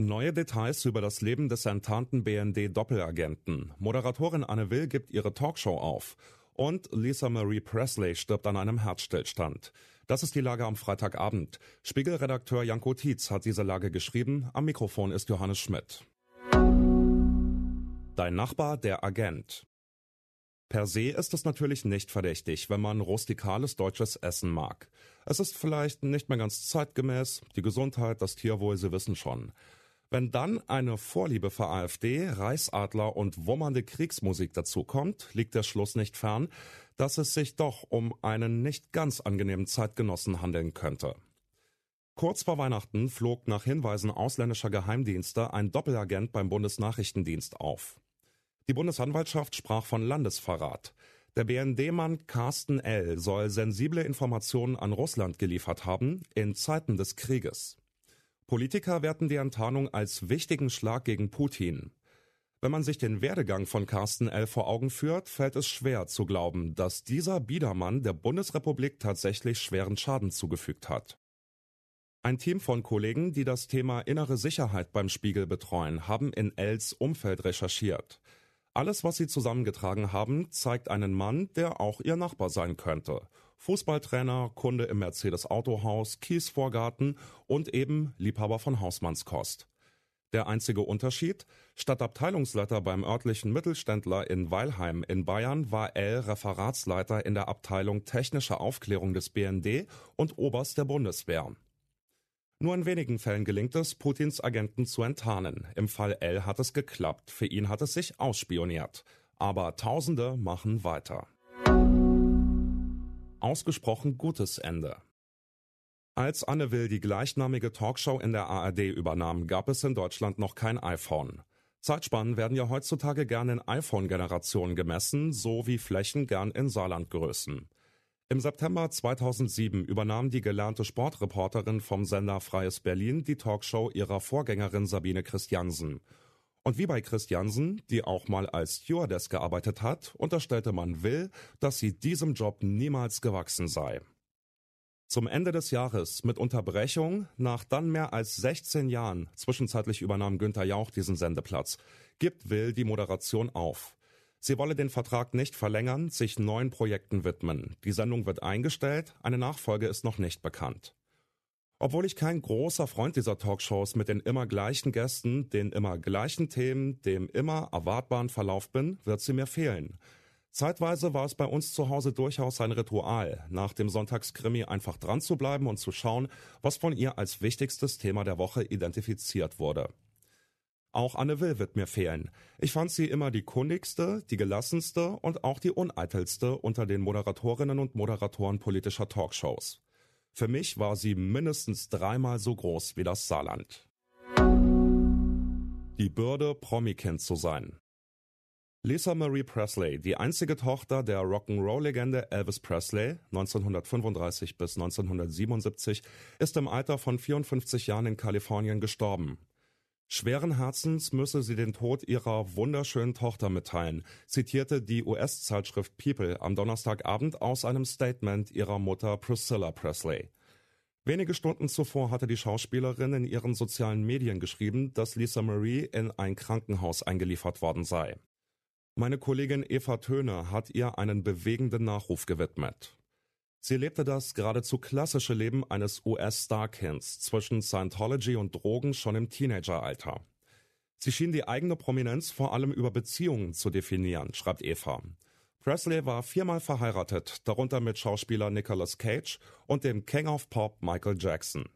Neue Details über das Leben des enttarnten BND-Doppelagenten. Moderatorin Anne Will gibt ihre Talkshow auf. Und Lisa Marie Presley stirbt an einem Herzstillstand. Das ist die Lage am Freitagabend. Spiegelredakteur Janko Tietz hat diese Lage geschrieben. Am Mikrofon ist Johannes Schmidt. Dein Nachbar, der Agent. Per se ist es natürlich nicht verdächtig, wenn man rustikales deutsches Essen mag. Es ist vielleicht nicht mehr ganz zeitgemäß, die Gesundheit, das Tierwohl, Sie wissen schon. Wenn dann eine Vorliebe für AfD, Reichsadler und wummernde Kriegsmusik dazukommt, liegt der Schluss nicht fern, dass es sich doch um einen nicht ganz angenehmen Zeitgenossen handeln könnte. Kurz vor Weihnachten flog nach Hinweisen ausländischer Geheimdienste ein Doppelagent beim Bundesnachrichtendienst auf. Die Bundesanwaltschaft sprach von Landesverrat. Der BND-Mann Carsten L. soll sensible Informationen an Russland geliefert haben in Zeiten des Krieges. Politiker werten die Enttarnung als wichtigen Schlag gegen Putin. Wenn man sich den Werdegang von Carsten L. vor Augen führt, fällt es schwer zu glauben, dass dieser Biedermann der Bundesrepublik tatsächlich schweren Schaden zugefügt hat. Ein Team von Kollegen, die das Thema innere Sicherheit beim Spiegel betreuen, haben in Els Umfeld recherchiert. Alles, was sie zusammengetragen haben, zeigt einen Mann, der auch ihr Nachbar sein könnte Fußballtrainer, Kunde im Mercedes Autohaus, Kiesvorgarten und eben Liebhaber von Hausmannskost. Der einzige Unterschied, statt Abteilungsleiter beim örtlichen Mittelständler in Weilheim in Bayern war L Referatsleiter in der Abteilung Technische Aufklärung des BND und Oberst der Bundeswehr. Nur in wenigen Fällen gelingt es, Putins Agenten zu enttarnen. Im Fall L hat es geklappt, für ihn hat es sich ausspioniert. Aber Tausende machen weiter ausgesprochen gutes Ende. Als Anne Will die gleichnamige Talkshow in der ARD übernahm, gab es in Deutschland noch kein iPhone. Zeitspannen werden ja heutzutage gern in iPhone-Generationen gemessen, so wie Flächen gern in Saarlandgrößen. Im September 2007 übernahm die gelernte Sportreporterin vom Sender Freies Berlin die Talkshow ihrer Vorgängerin Sabine Christiansen und wie bei Christiansen, die auch mal als Stewardess gearbeitet hat, unterstellte man Will, dass sie diesem Job niemals gewachsen sei. Zum Ende des Jahres mit Unterbrechung nach dann mehr als 16 Jahren, zwischenzeitlich übernahm Günther Jauch diesen Sendeplatz, gibt Will die Moderation auf. Sie wolle den Vertrag nicht verlängern, sich neuen Projekten widmen. Die Sendung wird eingestellt, eine Nachfolge ist noch nicht bekannt. Obwohl ich kein großer Freund dieser Talkshows mit den immer gleichen Gästen, den immer gleichen Themen, dem immer erwartbaren Verlauf bin, wird sie mir fehlen. Zeitweise war es bei uns zu Hause durchaus ein Ritual, nach dem Sonntagskrimi einfach dran zu bleiben und zu schauen, was von ihr als wichtigstes Thema der Woche identifiziert wurde. Auch Anne Will wird mir fehlen. Ich fand sie immer die kundigste, die gelassenste und auch die uneitelste unter den Moderatorinnen und Moderatoren politischer Talkshows. Für mich war sie mindestens dreimal so groß wie das Saarland. Die Bürde, Promikind zu sein. Lisa Marie Presley, die einzige Tochter der Rock'n'Roll-Legende Elvis Presley, 1935 bis 1977, ist im Alter von 54 Jahren in Kalifornien gestorben. Schweren Herzens müsse sie den Tod ihrer wunderschönen Tochter mitteilen, zitierte die US-Zeitschrift People am Donnerstagabend aus einem Statement ihrer Mutter Priscilla Presley. Wenige Stunden zuvor hatte die Schauspielerin in ihren sozialen Medien geschrieben, dass Lisa Marie in ein Krankenhaus eingeliefert worden sei. Meine Kollegin Eva Töne hat ihr einen bewegenden Nachruf gewidmet. Sie lebte das geradezu klassische Leben eines US-Starkinds zwischen Scientology und Drogen schon im Teenageralter. Sie schien die eigene Prominenz vor allem über Beziehungen zu definieren, schreibt Eva. Presley war viermal verheiratet, darunter mit Schauspieler Nicolas Cage und dem King of Pop Michael Jackson.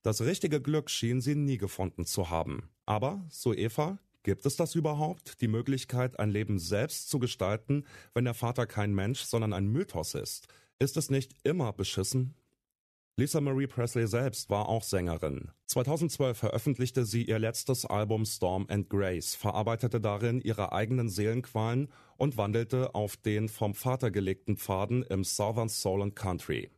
Das richtige Glück schien sie nie gefunden zu haben. Aber, so Eva, gibt es das überhaupt, die Möglichkeit, ein Leben selbst zu gestalten, wenn der Vater kein Mensch, sondern ein Mythos ist? Ist es nicht immer beschissen? Lisa Marie Presley selbst war auch Sängerin. 2012 veröffentlichte sie ihr letztes Album Storm and Grace, verarbeitete darin ihre eigenen Seelenqualen und wandelte auf den vom Vater gelegten Pfaden im Southern Soul and Country.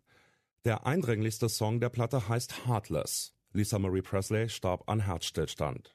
Der eindringlichste Song der Platte heißt Heartless. Lisa Marie Presley starb an Herzstillstand.